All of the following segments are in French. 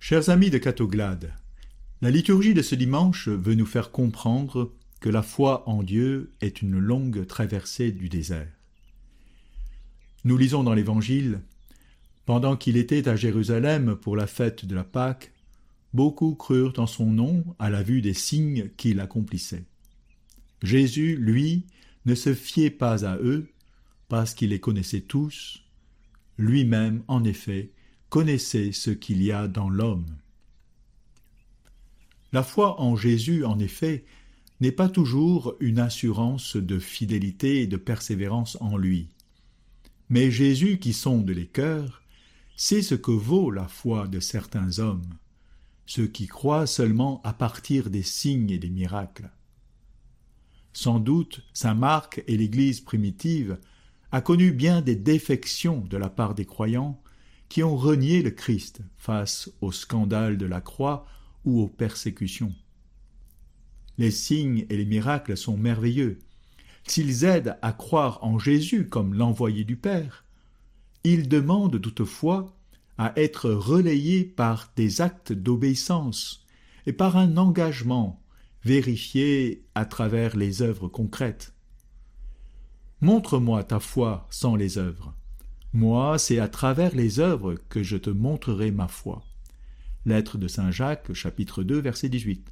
Chers amis de Catoglade, la liturgie de ce dimanche veut nous faire comprendre que la foi en Dieu est une longue traversée du désert. Nous lisons dans l'Évangile Pendant qu'il était à Jérusalem pour la fête de la Pâque, beaucoup crurent en son nom à la vue des signes qu'il accomplissait. Jésus, lui, ne se fiait pas à eux, parce qu'il les connaissait tous, lui-même, en effet, connaissait ce qu'il y a dans l'homme. La foi en Jésus, en effet, n'est pas toujours une assurance de fidélité et de persévérance en lui. Mais Jésus, qui sonde les cœurs, sait ce que vaut la foi de certains hommes, ceux qui croient seulement à partir des signes et des miracles. Sans doute, saint Marc et l'Église primitive a connu bien des défections de la part des croyants qui ont renié le Christ face au scandale de la croix ou aux persécutions. Les signes et les miracles sont merveilleux. S'ils aident à croire en Jésus comme l'envoyé du Père, ils demandent toutefois à être relayés par des actes d'obéissance et par un engagement vérifié à travers les œuvres concrètes. Montre-moi ta foi sans les œuvres. Moi, c'est à travers les œuvres que je te montrerai ma foi. Lettre de Saint Jacques, chapitre 2, verset 18.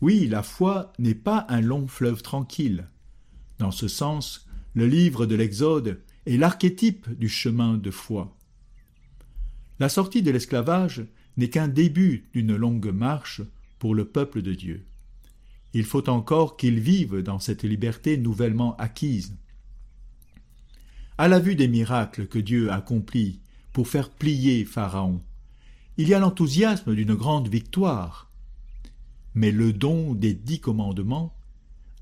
Oui, la foi n'est pas un long fleuve tranquille. Dans ce sens, le livre de l'Exode est l'archétype du chemin de foi. La sortie de l'esclavage n'est qu'un début d'une longue marche pour le peuple de Dieu. Il faut encore qu'ils vivent dans cette liberté nouvellement acquise. À la vue des miracles que Dieu accomplit pour faire plier Pharaon, il y a l'enthousiasme d'une grande victoire. Mais le don des dix commandements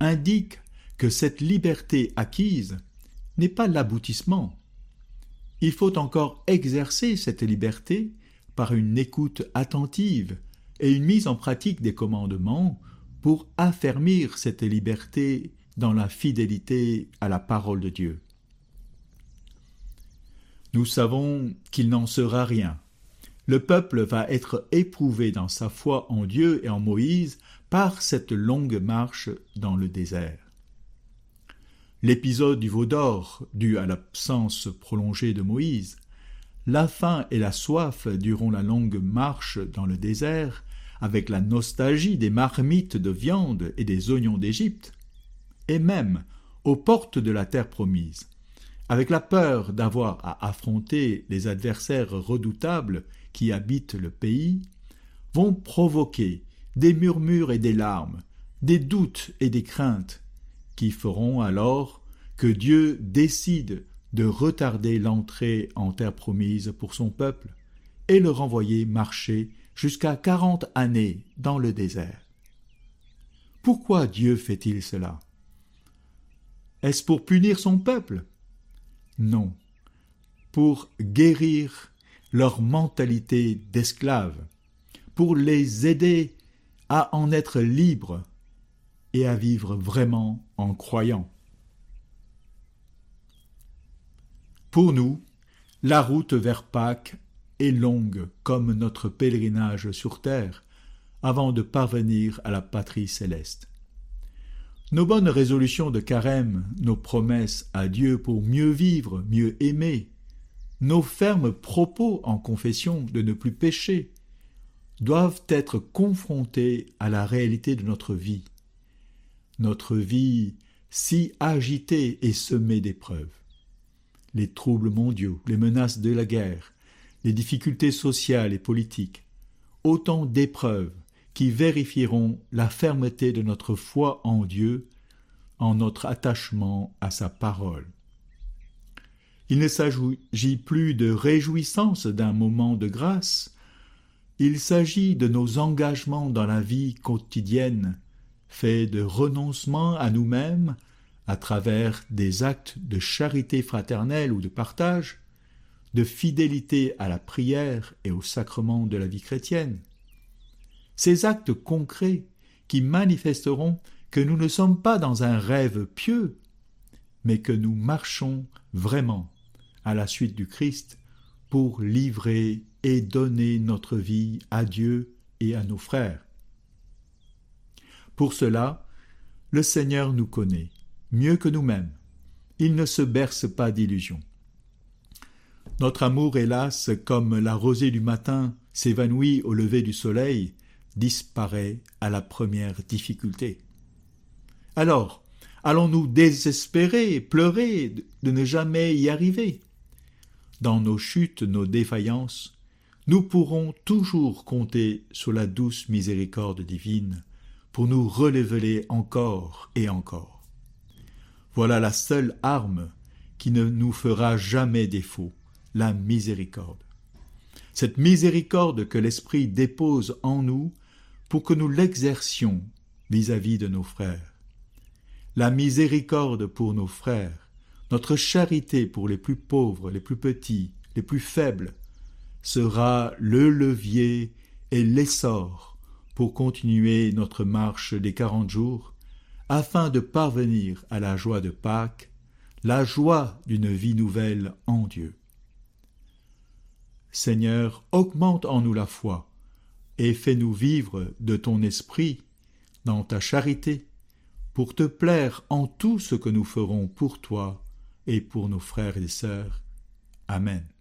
indique que cette liberté acquise n'est pas l'aboutissement. Il faut encore exercer cette liberté par une écoute attentive et une mise en pratique des commandements pour affermir cette liberté dans la fidélité à la parole de Dieu. Nous savons qu'il n'en sera rien. Le peuple va être éprouvé dans sa foi en Dieu et en Moïse par cette longue marche dans le désert. L'épisode du veau d'or, dû à l'absence prolongée de Moïse, la faim et la soif durant la longue marche dans le désert, avec la nostalgie des marmites de viande et des oignons d'Égypte, et même aux portes de la terre promise, avec la peur d'avoir à affronter les adversaires redoutables qui habitent le pays, vont provoquer des murmures et des larmes, des doutes et des craintes, qui feront alors que Dieu décide de retarder l'entrée en terre promise pour son peuple et le renvoyer marcher jusqu'à quarante années dans le désert. Pourquoi Dieu fait-il cela? Est-ce pour punir son peuple? Non, pour guérir leur mentalité d'esclaves, pour les aider à en être libres et à vivre vraiment en croyant. Pour nous, la route vers Pâques longue comme notre pèlerinage sur terre avant de parvenir à la patrie céleste. Nos bonnes résolutions de carême, nos promesses à Dieu pour mieux vivre, mieux aimer, nos fermes propos en confession de ne plus pécher, doivent être confrontés à la réalité de notre vie. Notre vie si agitée et semée d'épreuves. Les troubles mondiaux, les menaces de la guerre, les difficultés sociales et politiques, autant d'épreuves qui vérifieront la fermeté de notre foi en Dieu, en notre attachement à sa parole. Il ne s'agit plus de réjouissance d'un moment de grâce, il s'agit de nos engagements dans la vie quotidienne, faits de renoncement à nous-mêmes à travers des actes de charité fraternelle ou de partage, de fidélité à la prière et au sacrement de la vie chrétienne. Ces actes concrets qui manifesteront que nous ne sommes pas dans un rêve pieux, mais que nous marchons vraiment à la suite du Christ pour livrer et donner notre vie à Dieu et à nos frères. Pour cela, le Seigneur nous connaît, mieux que nous-mêmes. Il ne se berce pas d'illusions. Notre amour, hélas, comme la rosée du matin s'évanouit au lever du soleil, disparaît à la première difficulté. Alors, allons-nous désespérer, pleurer de ne jamais y arriver? Dans nos chutes, nos défaillances, nous pourrons toujours compter sur la douce miséricorde divine pour nous relever encore et encore. Voilà la seule arme qui ne nous fera jamais défaut, la miséricorde. Cette miséricorde que l'Esprit dépose en nous pour que nous l'exercions vis-à-vis de nos frères. La miséricorde pour nos frères, notre charité pour les plus pauvres, les plus petits, les plus faibles, sera le levier et l'essor pour continuer notre marche des quarante jours, afin de parvenir à la joie de Pâques, la joie d'une vie nouvelle en Dieu. Seigneur, augmente en nous la foi, et fais-nous vivre de ton esprit dans ta charité, pour te plaire en tout ce que nous ferons pour toi et pour nos frères et sœurs. Amen.